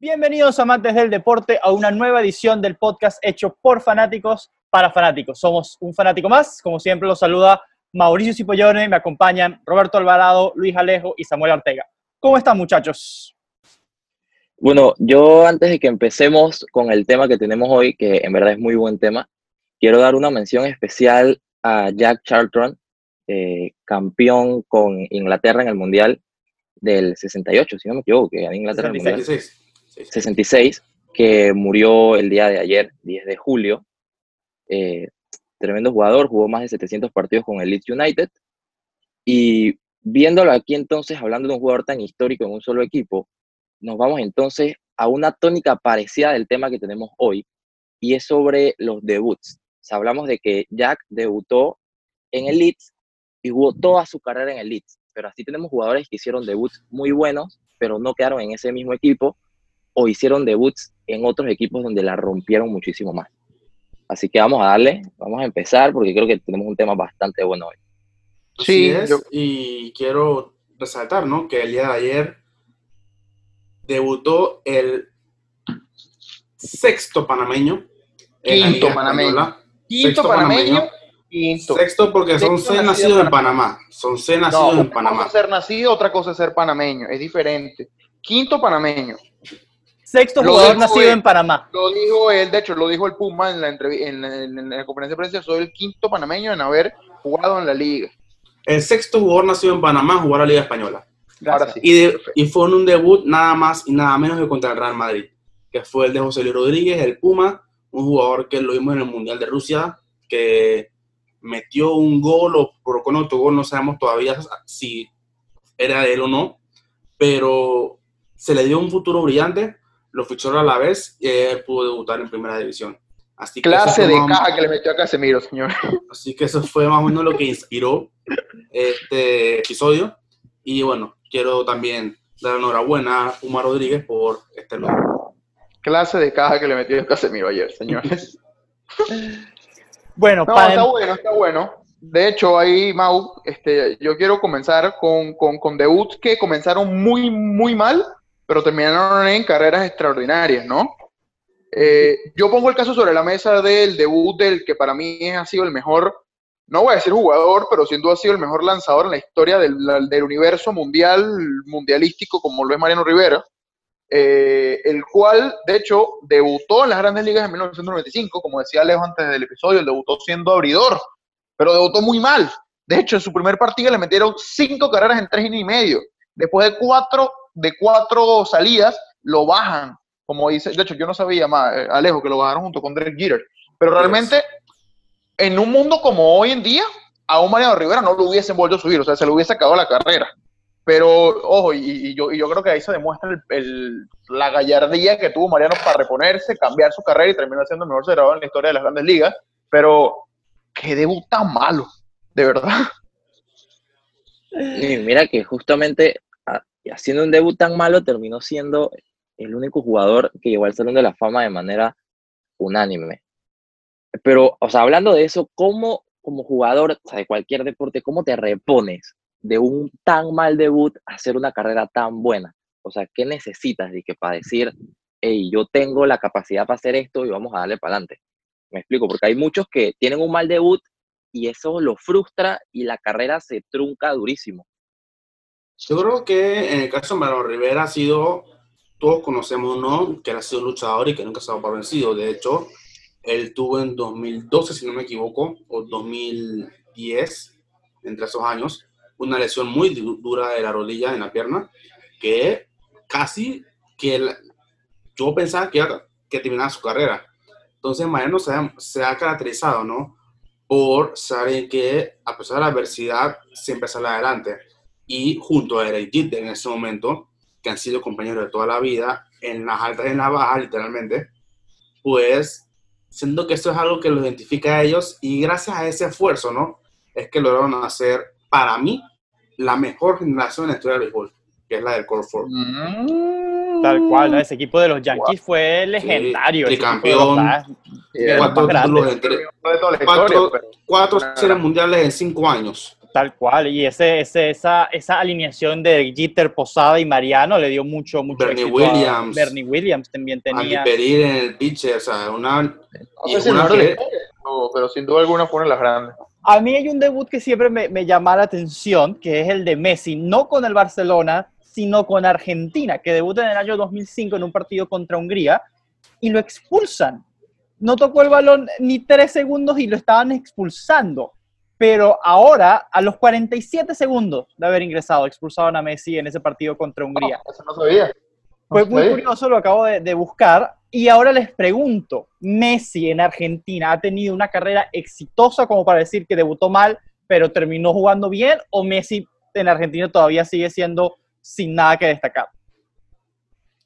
Bienvenidos amantes del deporte a una nueva edición del podcast hecho por fanáticos para fanáticos. Somos un fanático más, como siempre los saluda Mauricio Cipollone, me acompañan Roberto Alvarado, Luis Alejo y Samuel Ortega. ¿Cómo están muchachos? Bueno, yo antes de que empecemos con el tema que tenemos hoy, que en verdad es muy buen tema, quiero dar una mención especial a Jack Charlton, eh, campeón con Inglaterra en el Mundial del 68, si no me equivoco, que en Inglaterra 66. 66, que murió el día de ayer, 10 de julio. Eh, tremendo jugador, jugó más de 700 partidos con el Leeds United. Y viéndolo aquí entonces, hablando de un jugador tan histórico en un solo equipo, nos vamos entonces a una tónica parecida del tema que tenemos hoy, y es sobre los debuts. Hablamos de que Jack debutó en el Leeds y jugó toda su carrera en el Leeds, pero así tenemos jugadores que hicieron debuts muy buenos, pero no quedaron en ese mismo equipo o hicieron debuts en otros equipos donde la rompieron muchísimo más. Así que vamos a darle, vamos a empezar porque creo que tenemos un tema bastante bueno hoy. Sí, y quiero resaltar, ¿no? Que el día de ayer debutó el sexto panameño. Quinto panameño. Quinto panameño. Quinto. Sexto porque son seis nacidos en Panamá. Son seis nacidos en Panamá. Una cosa es ser nacido, otra cosa es ser panameño. Es diferente. Quinto panameño. Sexto jugador nacido en Panamá. Lo dijo él, de hecho, lo dijo el Puma en la, en la, conferencia de prensa, soy el quinto panameño en haber jugado en la liga. El sexto jugador nacido en Panamá jugó la Liga Española. y, y, fue en un debut nada más y nada menos que contra el Real Madrid, que fue el de José Luis Rodríguez, el Puma, un jugador que lo vimos en el Mundial de Rusia, que metió un gol o provocó un autogol, no sabemos todavía si era de él o no, pero se le dio un futuro brillante lo fichó a la vez y él pudo debutar en primera división. Así Clase de caja que le metió a Casemiro, señor. Así que eso fue más o menos lo que inspiró este episodio. Y bueno, quiero también dar enhorabuena a Uma Rodríguez por este logro. Clase de caja que le metió Casemiro ayer, señores. bueno, está bueno, está bueno. De hecho, ahí, Mau, este, yo quiero comenzar con, con, con debuts que comenzaron muy, muy mal pero terminaron en carreras extraordinarias, ¿no? Eh, yo pongo el caso sobre la mesa del debut del que para mí ha sido el mejor, no voy a decir jugador, pero sin duda ha sido el mejor lanzador en la historia del, universo mundial, mundialístico, como lo es Mariano Rivera, eh, el cual, de hecho, debutó en las grandes ligas en 1995, como decía Alejo antes del episodio, él debutó siendo abridor, pero debutó muy mal. De hecho, en su primer partido le metieron cinco carreras en tres y medio. Después de cuatro de cuatro salidas lo bajan, como dice, de hecho yo no sabía más, eh, Alejo, que lo bajaron junto con Derek Jeter, pero realmente en un mundo como hoy en día, a un Mariano Rivera no lo hubiesen vuelto a subir, o sea, se le hubiese acabado la carrera. Pero, ojo, y, yo, yo creo que ahí se demuestra el, la gallardía que tuvo Mariano para reponerse, cambiar su carrera y terminar siendo el mejor cerrador en la historia de las grandes ligas. Pero, qué debut tan malo, de verdad. Y mira que justamente y haciendo un debut tan malo, terminó siendo el único jugador que llegó al Salón de la Fama de manera unánime. Pero, o sea, hablando de eso, ¿cómo como jugador de cualquier deporte, cómo te repones de un tan mal debut hacer una carrera tan buena? O sea, ¿qué necesitas de que para decir, hey, yo tengo la capacidad para hacer esto y vamos a darle para adelante? Me explico, porque hay muchos que tienen un mal debut y eso lo frustra y la carrera se trunca durísimo. Yo creo que en el caso de Mariano Rivera ha sido, todos conocemos, ¿no? Que ha sido luchador y que nunca se ha por vencido. De hecho, él tuvo en 2012, si no me equivoco, o 2010, entre esos años, una lesión muy dura de la rodilla en la pierna, que casi que yo pensaba que, terminaba su carrera. Entonces, Mariano se ha, se ha caracterizado, ¿no? Por saber que a pesar de la adversidad, siempre sale adelante y junto a Jeter en ese momento, que han sido compañeros de toda la vida, en las altas y en las bajas, literalmente, pues siento que esto es algo que los identifica a ellos y gracias a ese esfuerzo, ¿no? Es que lograron hacer, para mí, la mejor generación en la historia del béisbol, que es la del Core Four. Mm, Tal cual, ¿no? Ese equipo de los Yankees fue legendario. Sí, de los Cuatro títulos en tres- de toda la cuatro, cuatro series mundiales en cinco años. Tal cual, y ese, ese, esa, esa alineación de Jeter, Posada y Mariano le dio mucho, mucho Bernie éxito a- Williams. Bernie Williams también Andy tenía. Perir en el pitcher, o sea, una. No sé si el una que- historia, pero- pero sin duda alguna fueron las grandes. A mí hay un debut que siempre me, me llama la atención, que es el de Messi, no con el Barcelona, sino con Argentina, que debuta en el año 2005 en un partido contra Hungría y lo expulsan. No tocó el balón ni tres segundos y lo estaban expulsando. Pero ahora, a los 47 segundos de haber ingresado, expulsaron a Messi en ese partido contra Hungría. No, eso no sabía. No Fue muy sabía. curioso, lo acabo de, de buscar. Y ahora les pregunto, ¿Messi en Argentina ha tenido una carrera exitosa como para decir que debutó mal, pero terminó jugando bien? ¿O Messi en Argentina todavía sigue siendo sin nada que destacar?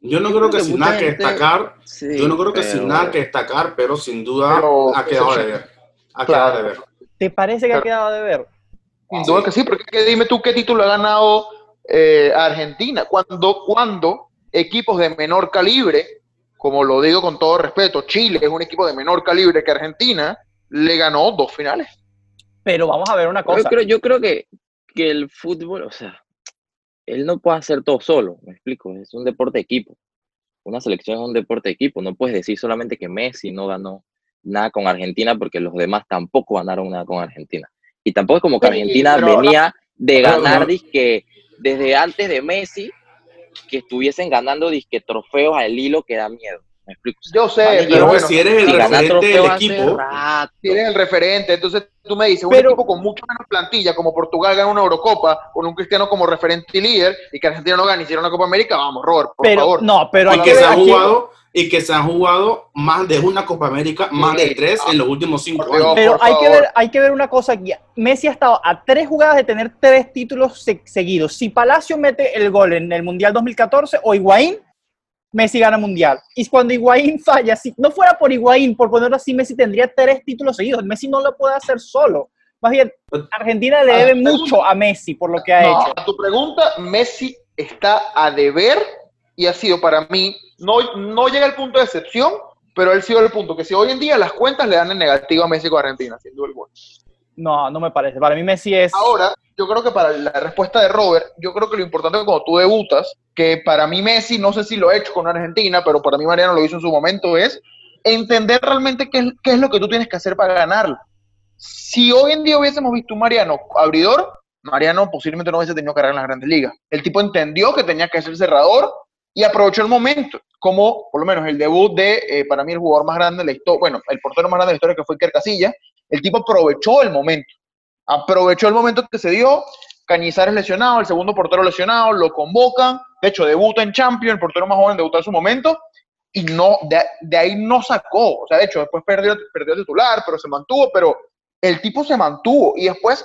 Yo no creo que sin nada que destacar, Sí, yo no creo que pero- sin nada que destacar, pero sin duda Pero- ha quedado de ver. Ha Claro. quedado de ver. ¿Te parece que ha quedado de ver? Sin duda que sí, porque que dime tú qué título ha ganado eh, Argentina. Cuando, cuando equipos de menor calibre, como lo digo con todo respeto, Chile es un equipo de menor calibre que Argentina, le ganó dos finales. Pero vamos a ver una Yo cosa. creo, yo creo que, que el fútbol, o sea, él no puede hacer todo solo, me explico, es un deporte de equipo. Una selección es un deporte de equipo, no puedes decir solamente que Messi no ganó nada con Argentina porque los demás tampoco ganaron nada con Argentina. Y tampoco es como que Sí, Argentina pero- venía de ganar disque desde antes de Messi, que estuviesen ganando disque trofeos al hilo que da miedo. Me explico. O sea, Yo sé, pero bueno, si eres el si referente del equipo, rato. tienes el referente, entonces tú me dices, un equipo con mucho menos plantilla, como Portugal gana una Eurocopa, con un Cristiano como referente y líder, y que Argentina no gane y hiciera una Copa América, vamos, Robert, por Pero favor. no, pero hay y que que se aquí- jugado y que se han jugado más de una Copa América, más de tres en los últimos cinco años. Pero hay que, ver, hay que ver una cosa aquí. Messi ha estado a tres jugadas de tener tres títulos se- seguidos. Si Palacio mete el gol en el Mundial 2014 o Higuaín, Messi gana Mundial. Y cuando Higuaín falla, si no fuera por Higuaín, por ponerlo así, Messi tendría tres títulos seguidos. Messi no lo puede hacer solo. Más bien, Argentina le Ah, debe mucho a Messi por lo que ha No, hecho. a tu pregunta, Messi está a deber y ha sido para mí, no, no llega al punto de excepción, pero ha sido el punto que si hoy en día las cuentas le dan en negativo a Messi con Argentina, sin duda alguna. No, no me parece. Para mí Messi es... Ahora, yo creo que para la respuesta de Robert, yo creo que lo importante es cuando tú debutas, que para mí Messi, no sé si lo ha hecho con Argentina, pero para mí Mariano lo hizo en su momento, es entender realmente qué es, qué es lo que tú tienes que hacer para ganarlo. Si hoy en día hubiésemos visto un Mariano abridor, Mariano posiblemente no hubiese tenido carrera en las grandes ligas. El tipo entendió que tenía que ser cerrador y aprovechó el momento, como por lo menos el debut de, eh, para mí, el jugador más grande de la historia, bueno, el portero más grande de la historia que fue Iker el tipo aprovechó el momento, aprovechó el momento que se dio, Cañizares lesionado, el segundo portero lesionado, lo convocan, de hecho debuta en Champions, el portero más joven debutó en su momento, y no, de, de ahí no sacó, o sea, de hecho después perdió, perdió titular, pero se mantuvo, pero el tipo se mantuvo, y después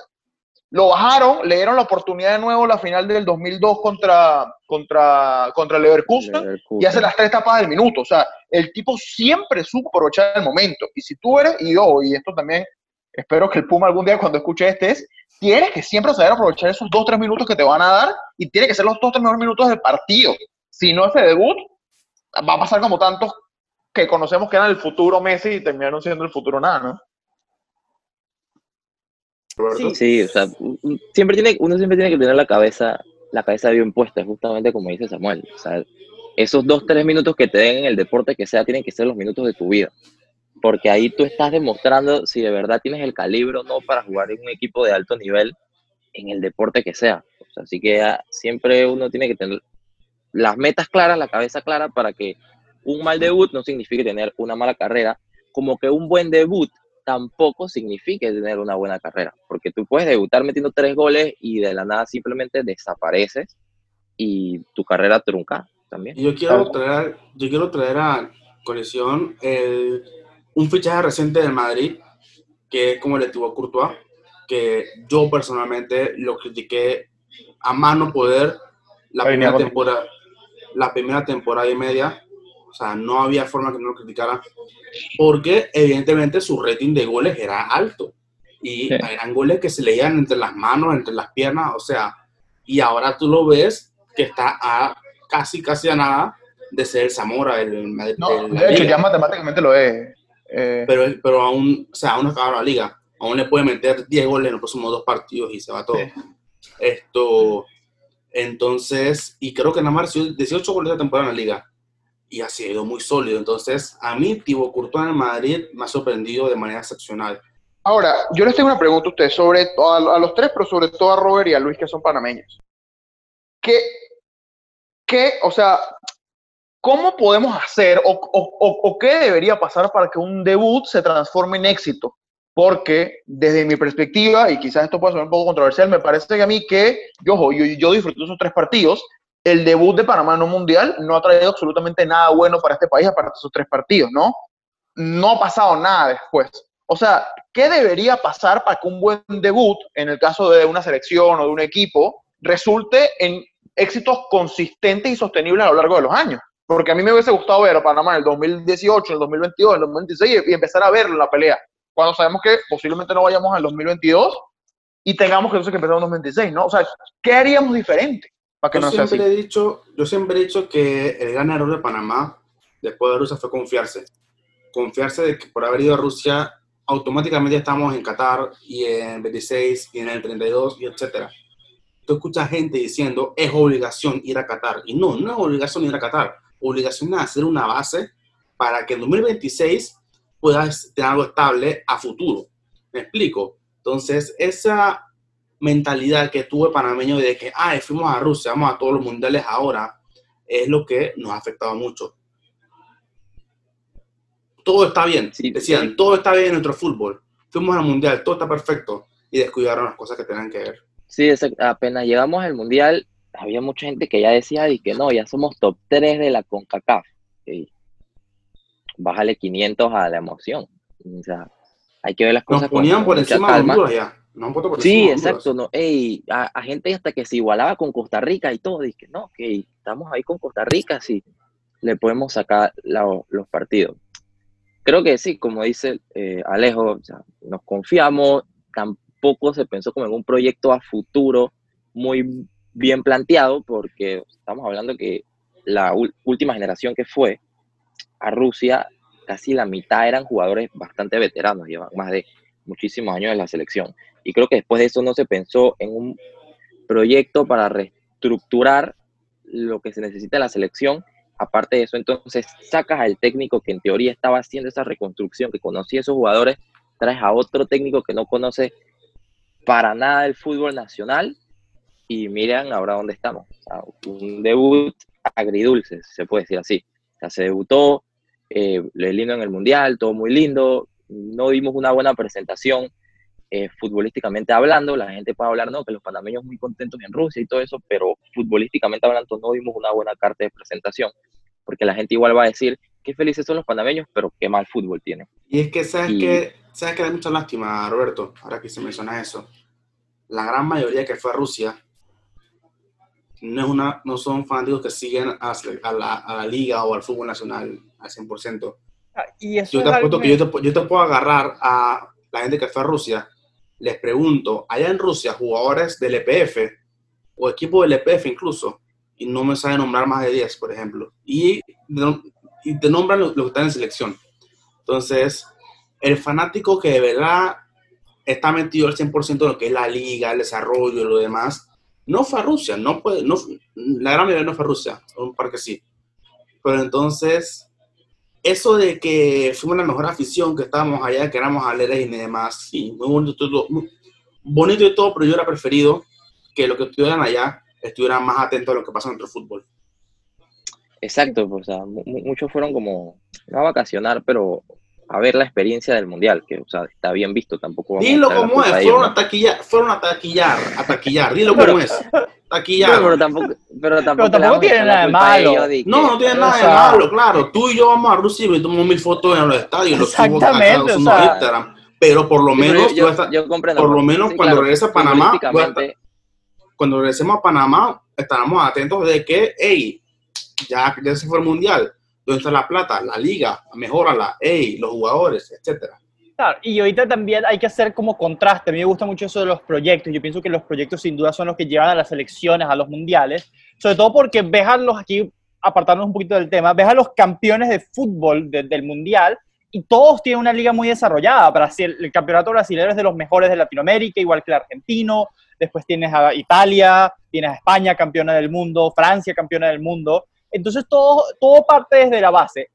lo bajaron, le dieron la oportunidad de nuevo la final del 2002 contra, contra, contra Leverkusen, y hace las tres tapas del minuto. O sea, el tipo siempre supo aprovechar el momento. Y si tú eres, y yo, y esto también, espero que el Puma algún día cuando escuche este es, tienes que siempre saber aprovechar esos dos, tres minutos que te van a dar y tiene que ser los dos, tres mejores minutos del partido. Si no ese debut, va a pasar como tantos que conocemos que eran el futuro Messi y terminaron siendo el futuro nada, ¿no? Roberto. Sí. Sí, o sea, siempre tiene, uno siempre tiene que tener la cabeza, la cabeza bien puesta, justamente como dice Samuel. O sea, esos dos, tres minutos que te den en el deporte que sea, tienen que ser los minutos de tu vida. Porque ahí tú estás demostrando si de verdad tienes el calibre o no para jugar en un equipo de alto nivel en el deporte que sea. O sea, así que ah, siempre uno tiene que tener las metas claras, la cabeza clara para que un mal debut no signifique tener una mala carrera, como que un buen debut tampoco signifique tener una buena carrera, porque tú puedes debutar metiendo tres goles y de la nada simplemente desapareces y tu carrera trunca también. Yo quiero traer, yo quiero traer a colección el- un fichaje reciente del Madrid, que es como el Thibaut Courtois, que yo personalmente lo critiqué a mano poder la Ahí primera temporada, la primera temporada y media. O sea, no había forma que no lo criticara, porque evidentemente su rating de goles era alto. Y Sí. eran goles que se leían entre las manos, entre las piernas, o sea, y ahora tú lo ves que está a casi, casi a nada de ser el Zamora, el Madrid. No, de hecho, liga. ya matemáticamente lo es. Eh, pero, pero aún, o sea, aún no acaba la liga. Aún le puede meter 10 goles en los próximos dos partidos y se va todo. Sí. Esto, entonces, y creo que nada más recibió 18 goles de temporada en la liga. Y ha sido muy sólido. Entonces, a mí, Thibaut Courtois en Madrid me ha sorprendido de manera excepcional. Ahora, yo les tengo una pregunta a ustedes, sobre a, a los tres, pero sobre todo a Robert y a Luis, que son panameños. ¿Qué, qué o sea, cómo podemos hacer o, o, o, o qué debería pasar para que un debut se transforme en éxito? Porque desde mi perspectiva, y quizás esto pueda sonar un poco controversial, me parece que a mí que yo, yo, yo disfruté esos tres partidos, el debut de Panamá en un mundial no ha traído absolutamente nada bueno para este país aparte de esos tres partidos, ¿no? No ha pasado nada después. O sea, ¿qué debería pasar para que un buen debut, en el caso de una selección o de un equipo, resulte en éxitos consistentes y sostenibles a lo largo de los años? Porque a mí me hubiese gustado ver a Panamá en el 2018, en el 2022, en el 2026 y empezar a verlo en la pelea. Cuando sabemos que posiblemente no vayamos al 2022 y tengamos que entonces que empezar en el 2026, ¿no? O sea, ¿qué haríamos diferente para que yo no sea así? siempre he dicho, yo siempre he dicho que el gran error de Panamá después de Rusia fue confiarse. Confiarse de que por haber ido a Rusia automáticamente estamos en Qatar y en 26 y en el 32 y etcétera. Tú escuchas gente diciendo es obligación ir a Qatar y no, no es obligación ir a Qatar. Obligación es hacer una base para que en 2026 puedas tener algo estable a futuro. ¿Me explico? Entonces, esa mentalidad que tuve panameño de que, ay, fuimos a Rusia, vamos a todos los mundiales ahora, es lo que nos ha afectado mucho. Todo está bien, Sí, decían, sí. todo está bien en nuestro fútbol. Fuimos al mundial, todo está perfecto. Y descuidaron las cosas que tenían que ver. Sí, exact- apenas llegamos al Mundial, había mucha gente que ya decía y que no, ya somos top 3 de la CONCACAF. Y bájale 500 a la emoción. O sea, hay que ver las Nos cosas con ponían por encima de. Honduras ya. Han por Sí, exacto. No, ey, a, a gente hasta que se igualaba con Costa Rica y todo. Dije, no, que estamos ahí con Costa Rica, sí, le podemos sacar la- los partidos. Creo que sí, como dice eh, Alejo, o sea, nos confiamos, tampoco se pensó como en un proyecto a futuro muy bien planteado, porque estamos hablando que la última generación que fue a Rusia, casi la mitad eran jugadores bastante veteranos, llevan más de muchísimos años en la selección. Y creo que después de eso no se pensó en un proyecto para reestructurar lo que se necesita en la selección. Aparte de eso, entonces sacas al técnico que en teoría estaba haciendo esa reconstrucción, que conocía a esos jugadores, traes a otro técnico que no conoce para nada el fútbol nacional y miran ahora dónde estamos. Un debut agridulce, se puede decir así. Se debutó, eh, lindo en el Mundial, todo muy lindo, no dimos una buena presentación eh, futbolísticamente hablando, la gente puede hablar, no, que los panameños muy contentos en Rusia y todo eso, pero futbolísticamente hablando no dimos una buena carta de presentación, porque la gente igual va a decir, qué felices son los panameños, pero qué mal fútbol tienen. Y es que, ¿sabes Y- que ¿Sabes que da mucha lástima, Roberto? Ahora que se menciona eso. La gran mayoría que fue a Rusia no, es una, no son fanáticos que siguen a, a la, a la liga o al fútbol nacional al 100%. Ah, Y eso Yo es te apuesto que yo te, yo te puedo agarrar a la gente que fue a Rusia, les pregunto, allá en Rusia, jugadores del EPF o equipo del EPF incluso, y no me sabe nombrar más de 10, por ejemplo, y, y te nombran los lo que están en selección. Entonces, el fanático que de verdad está metido al 100% en lo que es la liga, el desarrollo lo demás, no fue a Rusia, no puede, no, la gran mayoría no fue a Rusia, un par que sí. Pero entonces, eso de que fuimos la mejor afición, que estábamos allá, que éramos aleres y demás, sí, muy bonito, todo, bonito y todo, pero yo era preferido que los que estuvieran allá estuvieran más atentos a lo que pasa en nuestro fútbol. Exacto, pues, o sea, mu- mu- muchos fueron como, no a vacacionar, pero a ver la experiencia del Mundial, que, o sea, está bien visto, tampoco vamos a Dilo la como es, a fueron ¿no? a taquillar, fueron a taquillar, a taquillar, dilo Pero- como es, Pero, taquillar. pero tampoco, pero tampoco, tampoco a tiene nada de a malo. ellos No, no tiene nada de o sea- malo, claro. Tú y yo vamos a Rusia y tomamos mil fotos en los estadios. Los subo a o sea- a Instagram. Pero por lo menos, yo, comprendo, por lo menos sí, cuando claro, regrese a Panamá, a estar- cuando regresemos a Panamá, estaremos atentos de que, hey, ya, ya se fue el mundial. ¿Dónde está la plata? La liga, mejórala, hey, los jugadores, etcétera. Claro, y ahorita también hay que hacer como contraste. A mí me gusta mucho eso de los proyectos. Yo pienso que los proyectos sin duda son los que llevan a las selecciones, a los mundiales. Sobre todo porque ves los aquí apartarnos un poquito del tema, ves a los campeones de fútbol del mundial y todos tienen una liga muy desarrollada. Brasil, el campeonato brasileño es de los mejores de Latinoamérica, igual que el argentino. Después tienes a Italia, tienes a España campeona del mundo, Francia campeona del mundo. Entonces todo, todo parte desde la base.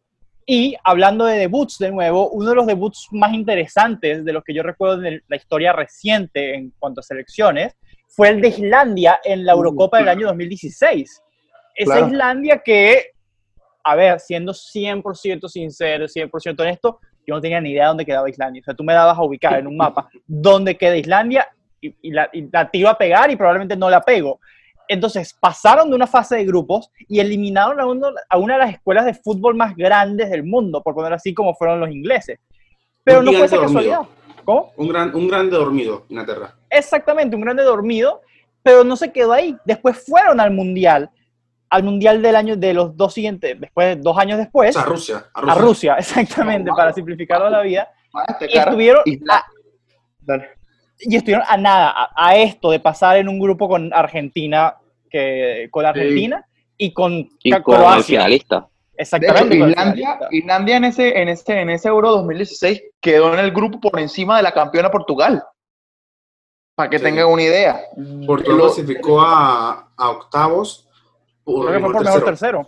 Y hablando de debuts de nuevo, uno de los debuts más interesantes de los que yo recuerdo de la historia reciente en cuanto a selecciones fue el de Islandia en la Eurocopa del año 2016. Esa Islandia que, a ver, siendo 100% sincero, 100% honesto, yo no tenía ni idea de dónde quedaba Islandia. O sea, tú me dabas a ubicar en un mapa dónde queda Islandia y, la, y la iba a pegar y probablemente no la pego. Entonces pasaron de una fase de grupos y eliminaron a, uno, a una de las escuelas de fútbol más grandes del mundo, por poner así como fueron los ingleses. Pero no fue esa casualidad. ¿Cómo? Un, gran, un grande dormido, Inglaterra. Exactamente, un grande dormido, pero no se quedó ahí. Después fueron al Mundial, al Mundial del año de los dos siguientes, después, dos años después. a Rusia. A Rusia, exactamente, para simplificarlo la vida. y estuvieron... Dale y estuvieron a nada, a, esto de pasar en un grupo con Argentina, que, con Argentina y con, y con el finalista. Exactamente. Islandia, Islandia en ese, en ese, en ese Euro 2016 quedó en el grupo por encima de la campeona Portugal. Para que tengan una idea. Portugal clasificó a, a octavos. Por, Creo que fue por mejor tercero.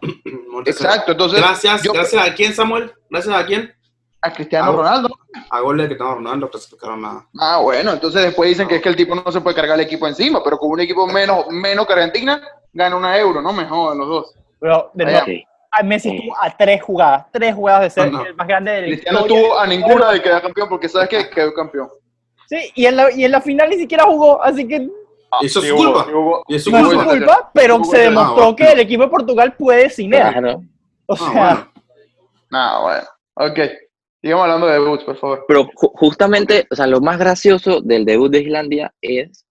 Exacto, entonces. Gracias, gracias a quién, Samuel. Gracias a quién a Cristiano Ronaldo. A gol de Cristiano Ronaldo clasificaron nada. Ah, bueno, entonces después dicen que es que el tipo no se puede cargar el equipo encima, pero con un equipo menos, menos que Argentina, gana una euro, ¿no? Mejor los dos. Pero, de nuevo, Messi estuvo a tres jugadas, tres jugadas de ser el más grande del Cristiano estuvo a ninguna de quedar campeón, porque sabes que quedó campeón. Sí, y en, la, y en la final ni siquiera jugó, así que ah, eso es culpa. y eso no es su culpa, pero se demostró que el equipo de Portugal puede sin él. O ah, sea. No, bueno. Ok. Sigamos hablando de debuts, por favor. Pero justamente, o sea, lo más gracioso del debut de Islandia es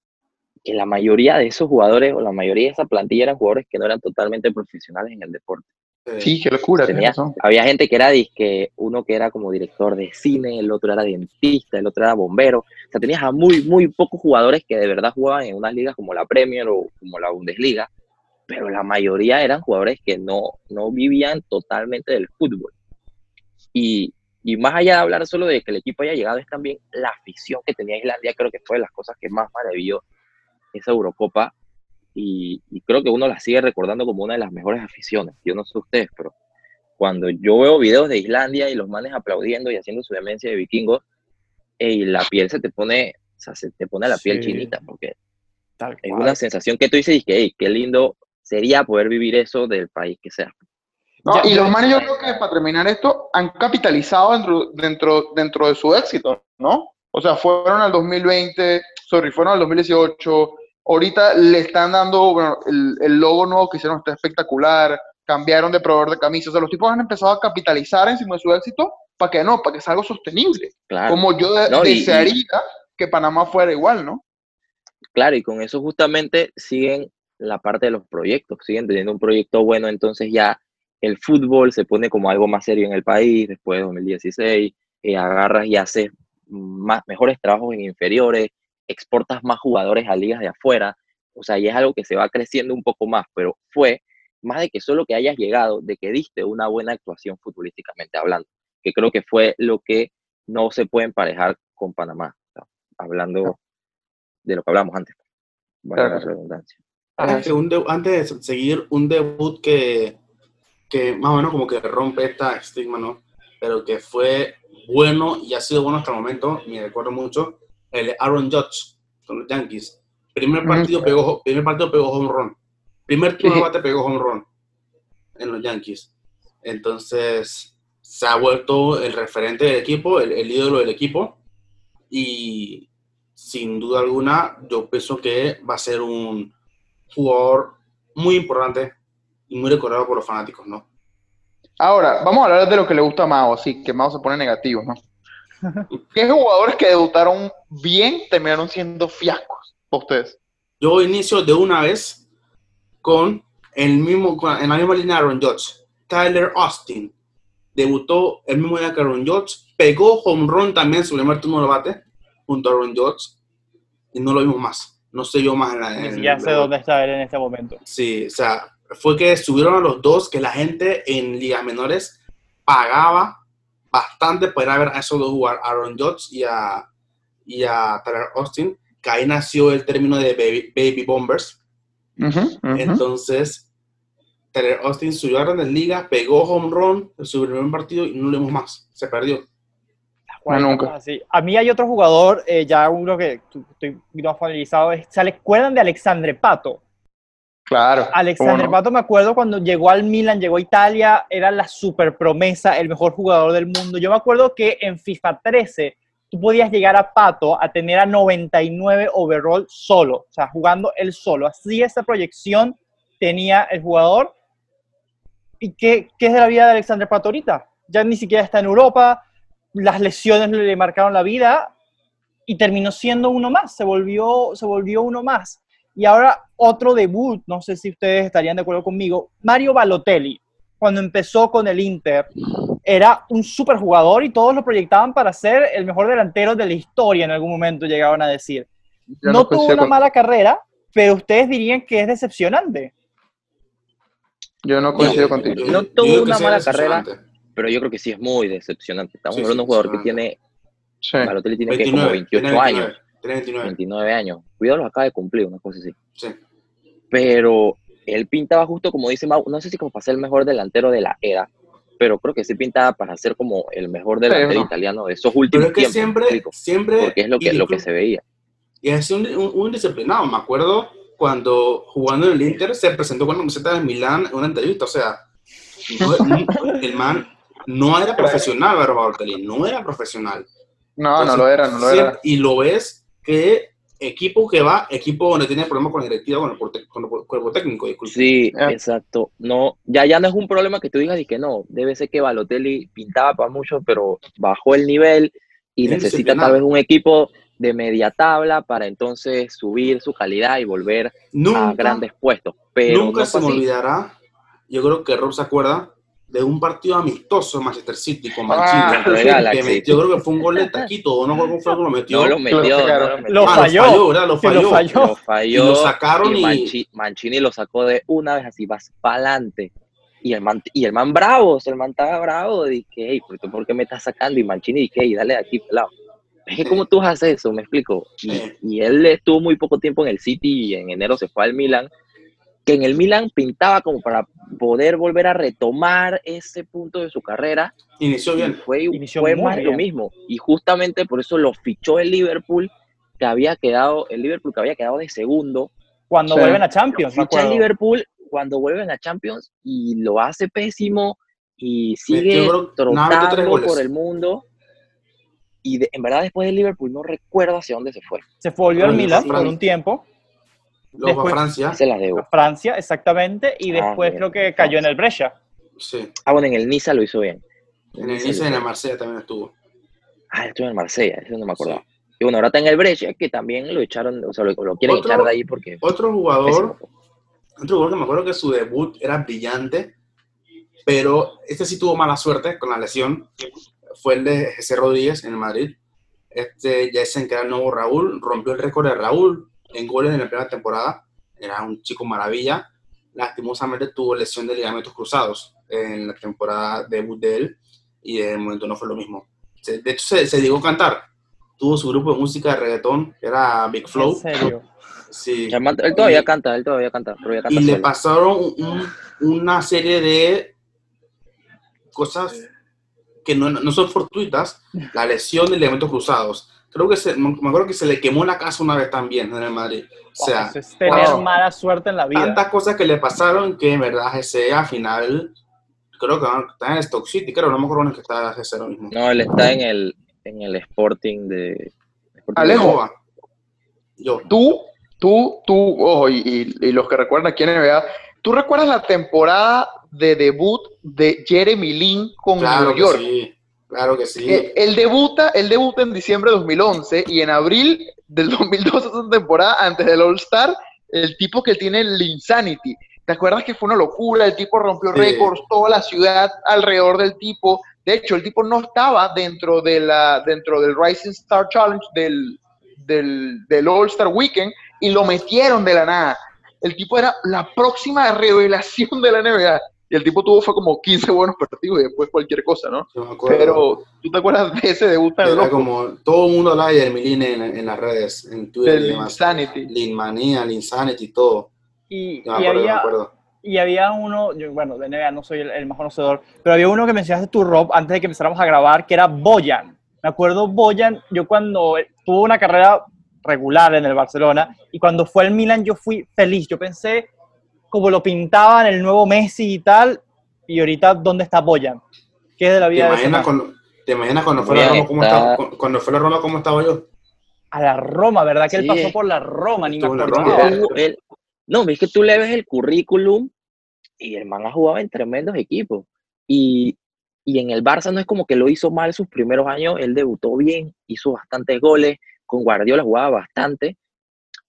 que la mayoría de esos jugadores o la mayoría de esa plantilla eran jugadores que no eran totalmente profesionales en el deporte. Sí, qué locura. había gente que era disque, uno que era como director de cine, el otro era dentista, el otro era bombero. O sea, tenías a muy, muy pocos jugadores que de verdad jugaban en unas ligas como la Premier o como la Bundesliga, pero la mayoría eran jugadores que no, no vivían totalmente del fútbol. Y, y más allá de hablar solo de que el equipo haya llegado, es también la afición que tenía Islandia, creo que fue de las cosas que más maravilló esa Eurocopa. Y, creo que uno la sigue recordando como una de las mejores aficiones. Yo no sé ustedes, pero cuando yo veo videos de Islandia y los manes aplaudiendo y haciendo su demencia de vikingos, y la piel se te pone, o sea, se te pone la piel chinita, porque es una sensación que tú dices que qué lindo sería poder vivir eso del país que sea y los manes yo creo que para terminar esto han capitalizado dentro, dentro, dentro de su éxito, ¿no? O sea, fueron al 2020, sorry, fueron al 2018, ahorita le están dando, bueno, el, el logo nuevo que hicieron está espectacular, cambiaron de proveedor de camisas, o sea, los tipos han empezado a capitalizar encima de su éxito para que no, para que sea algo sostenible. Como yo desearía que Panamá fuera igual, ¿no? Claro, y con eso justamente siguen la parte de los proyectos, siguen teniendo un proyecto bueno, entonces ya el fútbol se pone como algo más serio en el país después de 2016, eh, agarras y haces más, mejores trabajos en inferiores, exportas más jugadores a ligas de afuera, o sea, y es algo que se va creciendo un poco más, pero fue más de que solo que hayas llegado, de que diste una buena actuación futbolísticamente hablando, que creo que fue lo que no se puede emparejar con Panamá, hablando de lo que hablamos antes. Bueno, redundancia. antes de seguir, un debut que que más o menos como que rompe esta estigma, ¿no? Pero que fue bueno y ha sido bueno hasta el momento, me recuerdo mucho, el Aaron Judge con los Yankees. Primer partido, pegó, primer partido pegó home run. Primer turno de bate pegó home run en los Yankees. Entonces, se ha vuelto el referente del equipo, el, el ídolo del equipo. Y sin duda alguna, yo pienso que va a ser un jugador muy importante y muy recordado por los fanáticos, ¿no? Ahora, vamos a hablar de lo que le gusta a Mao, así que Mao se pone negativo, ¿no? ¿Qué jugadores que debutaron bien terminaron siendo fiascos para ustedes? Yo inicio de una vez con el mismo, en la misma línea de Aaron Judge. Tyler Austin debutó el mismo día que Aaron Judge, pegó home run también su primer turno de bate junto a Aaron Judge y no lo vimos más. No sé yo más en la. ya sé dónde está él en este momento. Sí, o sea, fue que subieron a los dos, que la gente en ligas menores pagaba bastante para ir a ver a esos dos jugar, a Aaron Judge y a, y a Tyler Austin, que ahí nació el término de baby, baby bombers. Entonces, Tyler Austin subió a Grandes Ligas, pegó home run en su primer partido y no lo vimos más, se perdió. Bueno, nunca. A mí hay otro jugador, eh, ya uno que estoy más familiarizado, ¿se acuerdan de Alexandre Pato? Claro. Alexandre Pato, me acuerdo cuando llegó al Milan, llegó a Italia, era la super promesa, el mejor jugador del mundo. Yo me acuerdo que en FIFA 13 tú podías llegar a Pato a tener a 99 overall solo, o sea, jugando él solo. Así esa proyección tenía el jugador. ¿Y qué, qué es de la vida de Alexandre Pato ahorita? Ya ni siquiera está en Europa, las lesiones le marcaron la vida y terminó siendo uno más, se volvió, se volvió uno más. Y ahora otro debut, no sé si ustedes estarían de acuerdo conmigo, Mario Balotelli, cuando empezó con el Inter, era un super jugador y todos lo proyectaban para ser el mejor delantero de la historia en algún momento, llegaban a decir. no, tuvo una mala carrera, pero ustedes dirían que es decepcionante. Yo no coincido contigo. No tuvo una mala carrera, pero yo creo que sí es muy decepcionante. Estamos hablando de un jugador que tiene, sí. Balotelli tiene que como 28 años. 29. años. Cuidado, lo acaba de cumplir, una cosa así. Sí. Pero él pintaba justo como dice Mau, no sé si como para ser el mejor delantero de la era, pero creo que sí pintaba para ser como el mejor delantero italiano de esos últimos pero es que Siempre, siempre, porque es lo que, lo que se veía. Y es un, un, disciplinado. Me acuerdo cuando jugando en el Inter se presentó con la camiseta del Milán en una entrevista. O sea, el man no era profesional, Balotelli, no era profesional. No, no lo era, no lo era. Y lo ves que equipo que va, equipo donde tiene problemas con la directiva, con el, con el cuerpo técnico, disculpe. Sí, exacto. No, ya, ya no es un problema que tú digas y que no, debe ser que Balotelli pintaba para mucho, pero bajó el nivel y necesita tal vez un equipo de media tabla para entonces subir su calidad y volver a grandes puestos. Pero nunca se me olvidará, yo creo que Rob se acuerda, de un partido amistoso en Manchester City con ah, Mancini. yo creo que fue un gol de taquito, no creo que fue lo metió. No lo metió, lo, ah, falló. Lo falló, lo falló. Lo falló. Y lo sacaron y, Mancini, lo sacó de una vez así, vas para adelante. Y el, man, y el man bravo, el man estaba bravo, dije, hey, ¿por qué me estás sacando? Y Mancini dije, hey, dale de aquí, pelado. Es que cómo tú haces eso, me explico. Y, y, él estuvo muy poco tiempo en el City y en enero se fue al Milan que en el Milan pintaba como para poder volver a retomar ese punto de su carrera. Inició bien. fue, fue más lo mismo. Y justamente por eso lo fichó el Liverpool, que había quedado, el Liverpool que había quedado de segundo. Cuando vuelven a Champions. Ficha el Liverpool cuando vuelven a Champions y lo hace pésimo y sigue trotando por el mundo. Y en verdad después del Liverpool no recuerdo hacia dónde se fue. Se volvió al Milan por un tiempo Luego a Francia. Se la debo. Francia, exactamente. Y ah, después creo que cayó en el Brescia. Sí. Ah, bueno, en el Niza lo hizo bien. En el Niza y en el Marsella también estuvo. Ah, estuvo en el Marsella, eso no me acordaba. Y bueno, ahora está en el Brescia, que también lo echaron, o sea, lo, quieren echar de ahí porque... Otro jugador, otro jugador que me acuerdo que su debut era brillante, pero este sí tuvo mala suerte con la lesión, fue el de José Rodríguez en el Madrid. Este ya es en que era el nuevo Raúl, rompió el récord de Raúl, en goles en la primera temporada. Era un chico maravilla. Lastimosamente tuvo lesión de ligamentos cruzados en la temporada debut de él y de momento no fue lo mismo. De hecho, se, se llegó a cantar. Tuvo su grupo de música de reggaetón, que era Big Flow. ¿En serio? Sí. Él todavía canta, él todavía canta. y le pasaron una serie de cosas que no, no, son fortuitas, la lesión de ligamentos cruzados, creo que se, me acuerdo que se le quemó la casa una vez también en el Madrid. O sea, es tener mala suerte en la vida. Tantas cosas que le pasaron que en verdad ese al final, creo que está en Stock City, creo, no me acuerdo en el que está ese ahora mismo. No, él está en el, en el Sporting de... Alejo, yo. Tú, tú, tú, ojo, y, y, los que recuerdan aquí en NBA, ¿tú recuerdas la temporada de debut de Jeremy Lin con New York? Sí. Claro que sí. Eh, él, debuta, él debuta en diciembre de 2011 y en abril del 2012, esa temporada, antes del All-Star, el tipo que tiene el Insanity. ¿Te acuerdas que fue una locura? El tipo rompió récords, toda la ciudad alrededor del tipo. De hecho, el tipo no estaba dentro, de la, dentro del Rising Star Challenge del, del, del All-Star Weekend y lo metieron de la nada. el tipo era la próxima revelación de la NBA. Y el tipo tuvo fue como 15 buenos partidos y después cualquier cosa, ¿no? Pero, ¿tú te acuerdas de ese debut Era como, todo el mundo hablaba de Hermilín en, en, las redes, en Twitter Del Insanity. Linmanía, Linsanity, todo. Y, No me y acuerdo, me había, acuerdo. y había uno, yo, bueno, de NBA no soy el, el más conocedor, pero había uno que mencionaste tú, Rob, antes de que empezáramos a grabar, que era Boyan. Me acuerdo Boyan, yo cuando tuvo una carrera regular en el Barcelona y cuando fue al Milan yo fui feliz. Yo pensé, como lo pintaban el nuevo Messi y tal, y ahorita, ¿dónde está Boyan? ¿Qué es de la ¿Te vida de ese imaginas, man? cuando, ¿Te imaginas cuando fue la Roma cómo está- cuando fue la Roma cómo estaba yo? A la Roma, ¿verdad? Que él Sí. pasó por la Roma, ni me él- no, es que tú le ves el currículum y el man ha jugado en tremendos equipos. Y, y en el Barça no es como que lo hizo mal sus primeros años, él debutó bien, hizo bastantes goles, con Guardiola jugaba bastante,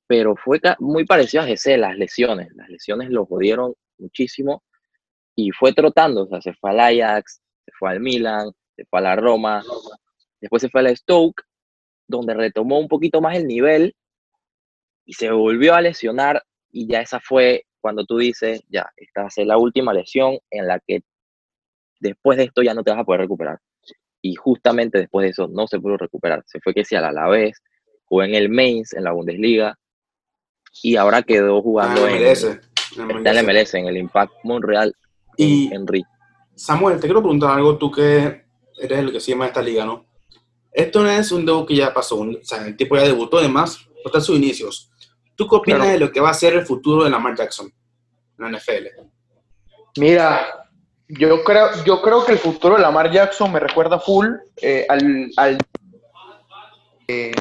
pero fue muy parecido a Jesse, las lesiones. Las lesiones lo jodieron muchísimo y fue trotando, o sea, se fue al Ajax, se fue al Milan, se fue a la Roma, después se fue al Stoke, donde retomó un poquito más el nivel y se volvió a lesionar y ya esa fue cuando tú dices, ya, esta va a ser la última lesión en la que después de esto ya no te vas a poder recuperar. Y justamente después de eso no se pudo recuperar. Se fue que sí al Alavés, jugó en el Mainz, en la Bundesliga, y ahora quedó jugando Ah, en, MLS. está en la MLS, en el Impact Montreal, Y- en Henry. Samuel, te quiero preguntar algo, tú que eres el que se llama esta liga, ¿no? Esto no es un debut que ya pasó, un- o sea, el tipo ya debutó además, en sus inicios. ¿Tú qué opinas Claro. de lo que va a ser el futuro de Lamar Jackson en la NFL? Mira, yo creo, yo creo que el futuro de Lamar Jackson me recuerda full eh, al, al eh,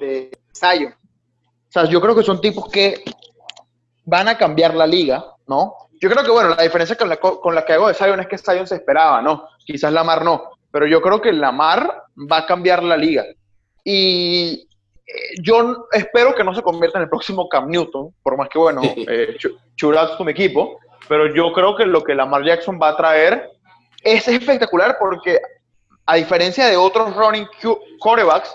de Zion. O sea, yo creo que son tipos que van a cambiar la liga, ¿no? Yo creo que, bueno, la diferencia con la, co- con la que hago de Zion es que Zion se esperaba, ¿no? Quizás Lamar no, pero yo creo que Lamar va a cambiar la liga. Y eh, yo espero que no se convierta en el próximo Cam Newton, por más que, bueno, eh, chu- chulazo con mi equipo, pero yo creo que lo que Lamar Jackson va a traer es espectacular porque, a diferencia de otros running quarterbacks,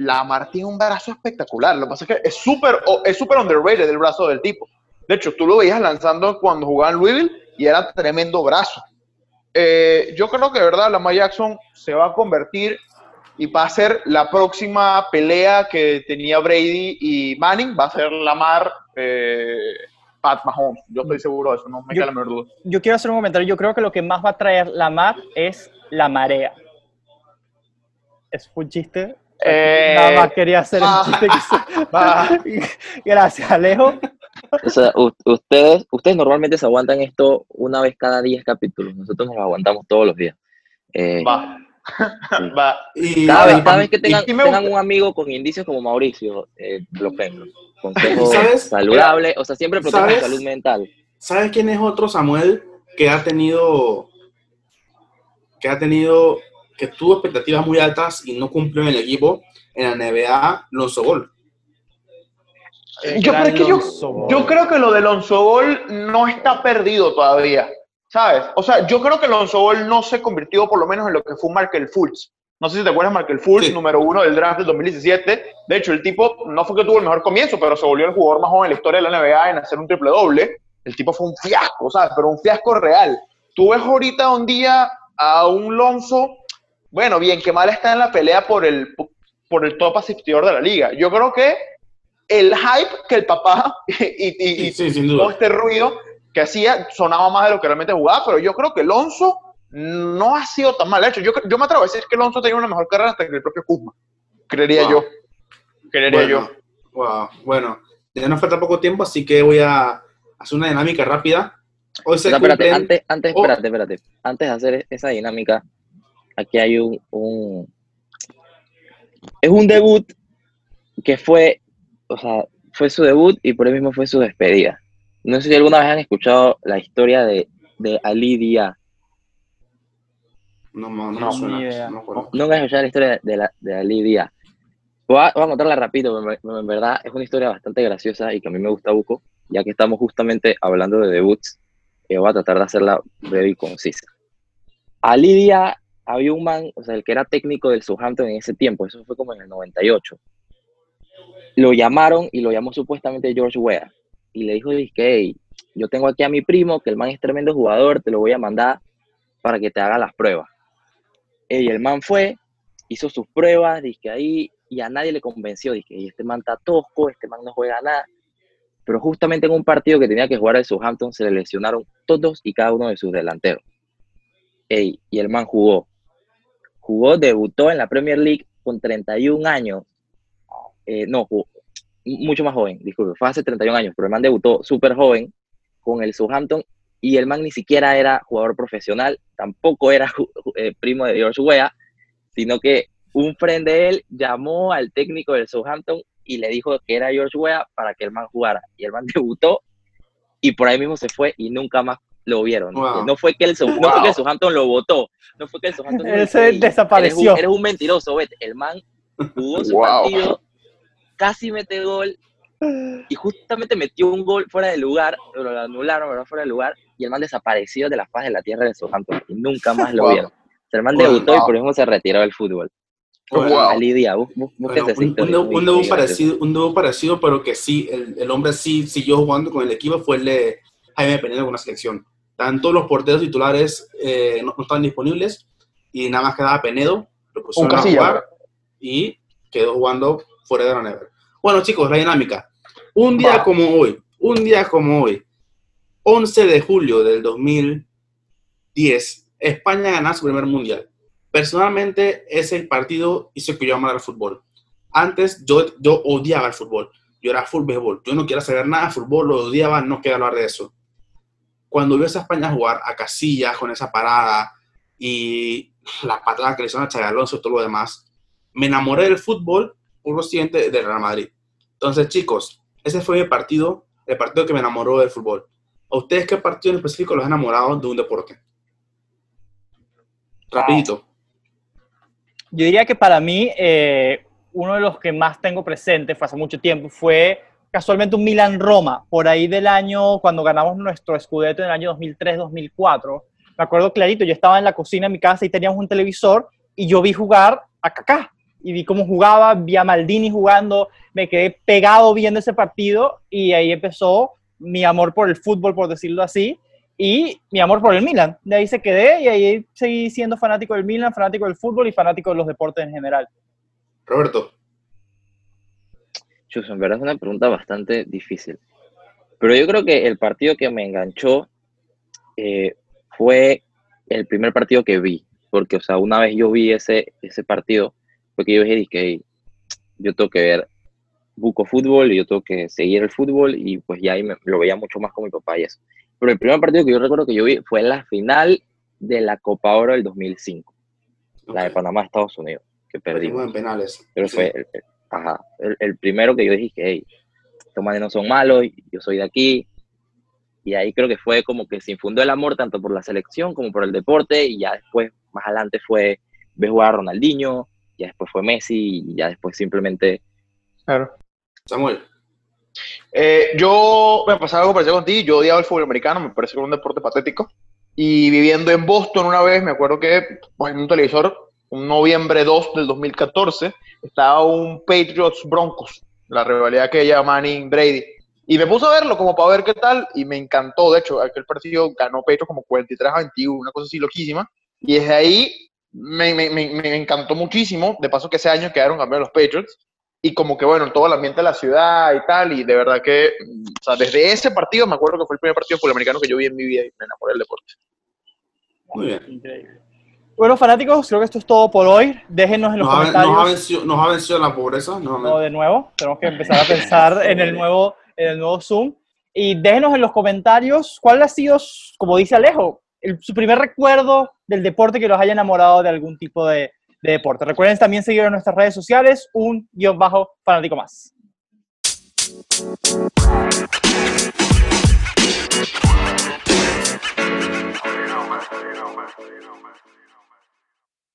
Lamar tiene un brazo espectacular. Lo que pasa es que es súper es súper underrated el brazo del tipo. De hecho, tú lo veías lanzando cuando jugaba en Louisville y era tremendo brazo. Eh, yo creo que de verdad Lamar Jackson se va a convertir y va a ser la próxima pelea que tenía Brady y Manning, va a ser Lamar eh, Pat Mahomes. Yo estoy seguro de eso, no me queda la menor duda. Yo quiero hacer un comentario. Yo creo que lo que más va a traer la mar es la marea. Es un chiste. Eh, Nada más quería hacer el chiste. Gracias, Alejo. O sea, ustedes, ustedes normalmente se aguantan esto una vez cada 10 capítulos. Nosotros nos lo aguantamos todos los días. Eh, Va. Va. Y, cada, vez, y- cada vez que tengan, un amigo con indicios como Mauricio, eh, bloqueenlo. Consejo ¿Sabes? saludable, o sea, siempre protejan su salud mental. ¿Sabes quién es otro Samuel que ha tenido, que ha tenido, que tuvo expectativas muy altas y no cumplió en el equipo en la NBA, Lonzo Ball? Yo, pero es que yo, yo creo que lo de Lonzo Ball no está perdido todavía, ¿sabes? O sea, yo creo que Lonzo Ball no se convirtió por lo menos en lo que fue Markel Fultz. No sé si te acuerdas, Markel Fultz, Sí. número uno del draft del 2017. De hecho, el tipo no fue que tuvo el mejor comienzo, pero se volvió el jugador más joven en la historia de la NBA en hacer un triple doble. El tipo fue un fiasco, ¿sabes? Pero un fiasco real. Tú ves ahorita un día a un Lonzo, bueno, bien, que mal está en la pelea por el, por el top asistidor de la liga. Yo creo que el hype que el papá y, y- y Sí, sí, sin todo este ruido que hacía sonaba más de lo que realmente jugaba, pero yo creo que Alonso no ha sido tan mal hecho. Yo, yo me atrevo a decir que Alonso tenía una mejor carrera hasta que el propio Kuzma. Creería Wow. yo. Creería yo. Bueno, wow. bueno, ya nos falta poco tiempo, así que voy a hacer una dinámica rápida. Hoy se espérate, cumplen- antes, antes, Oh. espérate, espérate. Antes de hacer esa dinámica, aquí hay un, un- Es un debut que fue, o sea, fue su debut y por eso mismo fue su despedida. No sé si alguna vez han escuchado la historia de, de Ali Dia. No, no, no, No, suena, ni idea. no. Nunca han escuchado la historia de, la, de Ali Dia. Voy a, voy a contarla rápido, en, verdad es una historia bastante graciosa y que a mí me gusta buco, ya que estamos justamente hablando de debuts, eh, voy a tratar de hacerla breve y concisa. A Lidia había un man, o sea, el que era técnico del Southampton en ese tiempo, eso fue como en el 98. Lo llamaron y lo llamó supuestamente George Weah. y le dijo, que yo tengo aquí a mi primo, que el man es tremendo jugador, te lo voy a mandar para que te haga las pruebas. Y el man fue, hizo sus pruebas, dije ahí, y a nadie le convenció, dije, este man está tosco, este man no juega nada. Pero justamente en un partido que tenía que jugar el Southampton se le lesionaron todos y cada uno de sus delanteros. y el man jugó. Jugó, debutó en la Premier League con 31 años. Eh, no, mucho más joven, disculpe, fue hace 31 años, pero el man debutó súper joven con el Southampton y el man ni siquiera era jugador profesional, tampoco era eh, primo de George Weah, sino que un friend de él llamó al técnico del Southampton y le dijo que era George Weah para que el man jugara. Y el man debutó y por ahí mismo se fue y nunca más lo vieron. No, fue que el, Southampton lo votó, no fue que el Southampton Él se desapareció. Eres un, mentiroso, Bet. El man jugó su partido casi mete gol y justamente metió un gol fuera de lugar, pero lo anularon, pero fuera de lugar, y el man desapareció de la faz de la tierra de Southampton y nunca más lo vieron. el man debutó y por eso se retiró del fútbol. Wow. Lidia, un, debut parecido, un parecido, pero que sí, el, el, hombre sí siguió jugando con el equipo, fue el de Jaime Penedo con la selección. Tanto los porteros titulares eh, no, estaban disponibles y nada más quedaba Penedo, lo pusieron a jugar y quedó jugando fuera de la Never. Bueno, chicos, la dinámica. Un día como hoy, un día como hoy, 11 de julio del 2010, España gana su primer mundial. Personalmente, ese partido hizo que yo amara el fútbol. Antes yo, yo odiaba el fútbol. Yo era full béisbol. Yo no quería saber nada de fútbol, lo odiaba, no quiero hablar de eso. Cuando vi a España jugar a Casillas con esa parada y la patada que le hicieron a Alonso y todo lo demás, me enamoré del fútbol un siguiente del Real Madrid. Entonces, chicos, ese fue mi partido, el partido que me enamoró del fútbol. ¿A ustedes qué partido en específico los ha enamorado de un deporte? Rapidito. Yo diría que para mí, eh, uno de los que más tengo presente, fue hace mucho tiempo, fue casualmente un Milan-Roma, por ahí del año, cuando ganamos nuestro escudeto en el año 2003-2004. Me acuerdo clarito, yo estaba en la cocina de mi casa y teníamos un televisor y yo vi jugar a Kaká y vi cómo jugaba, vi a Maldini jugando, me quedé pegado viendo ese partido y ahí empezó mi amor por el fútbol, por decirlo así, y mi amor por el Milan. De ahí se quedé y ahí seguí siendo fanático del Milan, fanático del fútbol y fanático de los deportes en general. Roberto. Chus, en verdad es una pregunta bastante difícil. Pero yo creo que el partido que me enganchó eh, fue el primer partido que vi. Porque, o sea, una vez yo vi ese, ese partido, porque yo dije que yo tengo que ver buco fútbol y yo tengo que seguir el fútbol y pues ya ahí me, lo veía mucho más con mi papá y eso. Pero el primer partido que yo recuerdo que yo vi fue la final de la Copa Oro del 2005, la de Panamá-Estados Unidos, que perdimos. en penales. Pero fue el, ajá, el, primero que yo dije que, hey, estos manes no son malos, yo soy de aquí. Y ahí creo que fue como que se infundó el amor tanto por la selección como por el deporte y ya después, más adelante fue ver jugar a Ronaldinho, ya después fue Messi y ya después simplemente... Claro. Samuel. Eh, yo me pasaba algo parecido contigo, yo odiaba el fútbol americano, me parece que era un deporte patético. Y viviendo en Boston una vez, me acuerdo que pues, en un televisor, un noviembre 2 del 2014, estaba un Patriots Broncos, la rivalidad que llama Manning Brady. Y me puse a verlo como para ver qué tal y me encantó. De hecho, aquel partido ganó Patriots como 43 a 21, una cosa así loquísima. Y desde ahí me, me, me, encantó muchísimo. De paso que ese año quedaron campeones los Patriots. Y como que, bueno, todo el ambiente de la ciudad y tal. Y de verdad que, o sea, desde ese partido me acuerdo que fue el primer partido americano que yo vi en mi vida y me enamoré del deporte. Muy bien. Bueno, fanáticos, creo que esto es todo por hoy. Déjenos en los comentarios. Nos, ha vencido, la pobreza. No, de nuevo, tenemos que empezar a pensar en, el nuevo, el nuevo Zoom. Y déjenos en los comentarios cuál ha sido, como dice Alejo, su primer recuerdo del deporte que los haya enamorado de algún tipo de, deporte. Recuerden también seguir en nuestras redes sociales, un guion bajo fanático más.